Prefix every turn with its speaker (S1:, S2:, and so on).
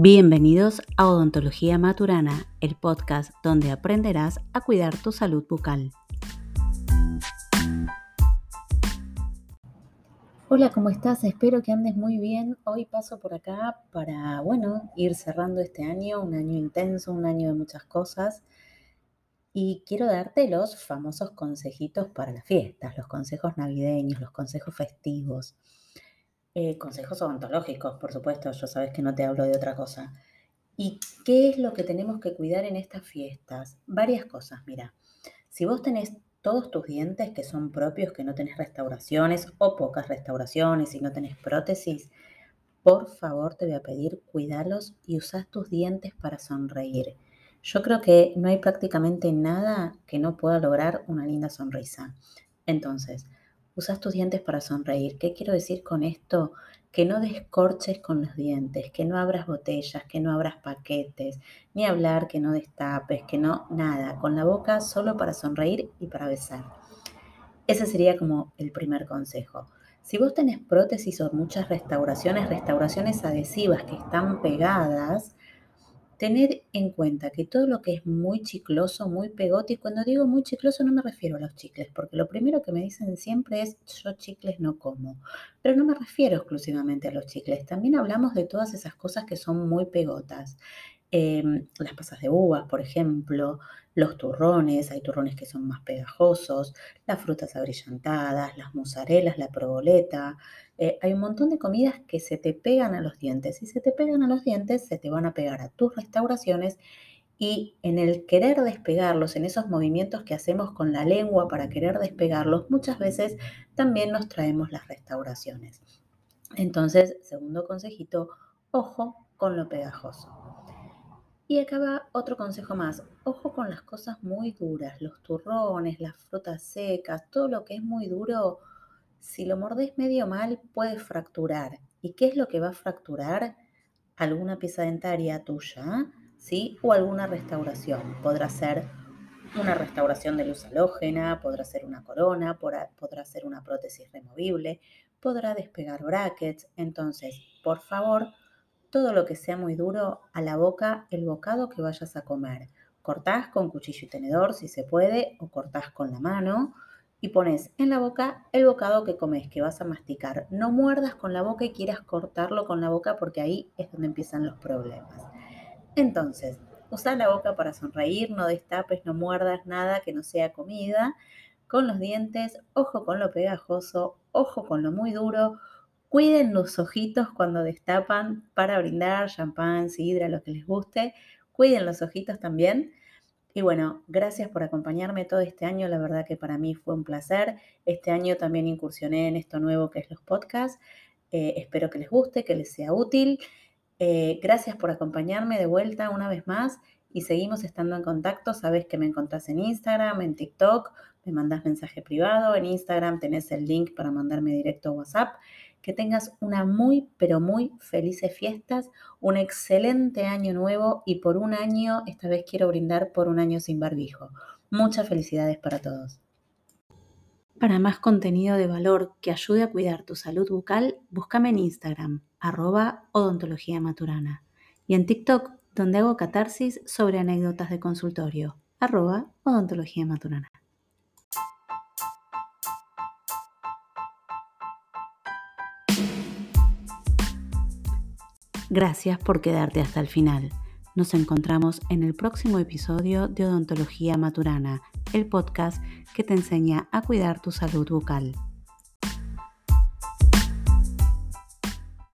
S1: Bienvenidos a Odontología Maturana, el podcast donde aprenderás a cuidar tu salud bucal. Hola, ¿cómo estás? Espero que andes muy bien. Hoy paso por acá para, bueno, ir cerrando este año, un año intenso, un año de muchas cosas. Y quiero darte los famosos consejitos para las fiestas, los consejos navideños, los consejos festivos. Eh, consejos odontológicos, por supuesto, yo sabes que no te hablo de otra cosa. ¿Y qué es lo que tenemos que cuidar en estas fiestas? Varias cosas, mira. Si vos tenés todos tus dientes que son propios, que no tenés restauraciones o pocas restauraciones y no tenés prótesis, por favor te voy a pedir cuidalos y usás tus dientes para sonreír. Yo creo que no hay prácticamente nada que no pueda lograr una linda sonrisa. Entonces, usas tus dientes para sonreír. ¿Qué quiero decir con esto? Que no descorches con los dientes, que no abras botellas, que no abras paquetes, ni hablar, que no destapes, que no, nada, con la boca solo para sonreír y para besar. Ese sería como el primer consejo. Si vos tenés prótesis o muchas restauraciones, restauraciones adhesivas que están pegadas, tener en cuenta que todo lo que es muy chicloso, muy pegote, y cuando digo muy chicloso no me refiero a los chicles, porque lo primero que me dicen siempre es yo chicles no como, pero no me refiero exclusivamente a los chicles, también hablamos de todas esas cosas que son muy pegotas. Em, las pasas de uvas, por ejemplo, los turrones, hay turrones que son más pegajosos, las frutas abrillantadas, las mozarelas, la proboleta. Eh, hay un montón de comidas que se te pegan a los dientes. Si se te pegan a los dientes, se te van a pegar a tus restauraciones y en el querer despegarlos, en esos movimientos que hacemos con la lengua para querer despegarlos, muchas veces también nos traemos las restauraciones. Entonces, segundo consejito, ojo con lo pegajoso. Y acá va otro consejo más. Ojo con las cosas muy duras, los turrones, las frutas secas, todo lo que es muy duro, si lo mordés medio mal puede fracturar. ¿Y qué es lo que va a fracturar? Alguna pieza dentaria tuya, ¿sí? O alguna restauración. Podrá ser una restauración de luz halógena, podrá ser una corona, podrá ser una prótesis removible, podrá despegar brackets. Entonces, por favor, todo lo que sea muy duro a la boca el bocado que vayas a comer. Cortás con cuchillo y tenedor si se puede o cortás con la mano y pones en la boca el bocado que comes, que vas a masticar. No muerdas con la boca y quieras cortarlo con la boca porque ahí es donde empiezan los problemas. Entonces, usa la boca para sonreír, no destapes, no muerdas nada que no sea comida. Con los dientes, ojo con lo pegajoso, ojo con lo muy duro, Cuiden los ojitos cuando destapan para brindar champán, sidra, lo que les guste. Cuiden los ojitos también. Y bueno, gracias por acompañarme todo este año. La verdad que para mí fue un placer. Este año también incursioné en esto nuevo que es los podcasts. Eh, espero que les guste, que les sea útil. Eh, gracias por acompañarme de vuelta una vez más y seguimos estando en contacto. Sabes que me encontrás en Instagram, en TikTok, me mandas mensaje privado. En Instagram tenés el link para mandarme directo a WhatsApp. Que tengas una muy, pero muy felices fiestas, un excelente año nuevo y por un año, esta vez quiero brindar por un año sin barbijo. Muchas felicidades para todos. Para más contenido de valor que ayude a cuidar tu salud bucal, búscame en Instagram, arroba odontología maturana, y en TikTok, donde hago catarsis sobre anécdotas de consultorio, arroba odontología maturana. Gracias por quedarte hasta el final. Nos encontramos en el próximo episodio de Odontología Maturana, el podcast que te enseña a cuidar tu salud bucal.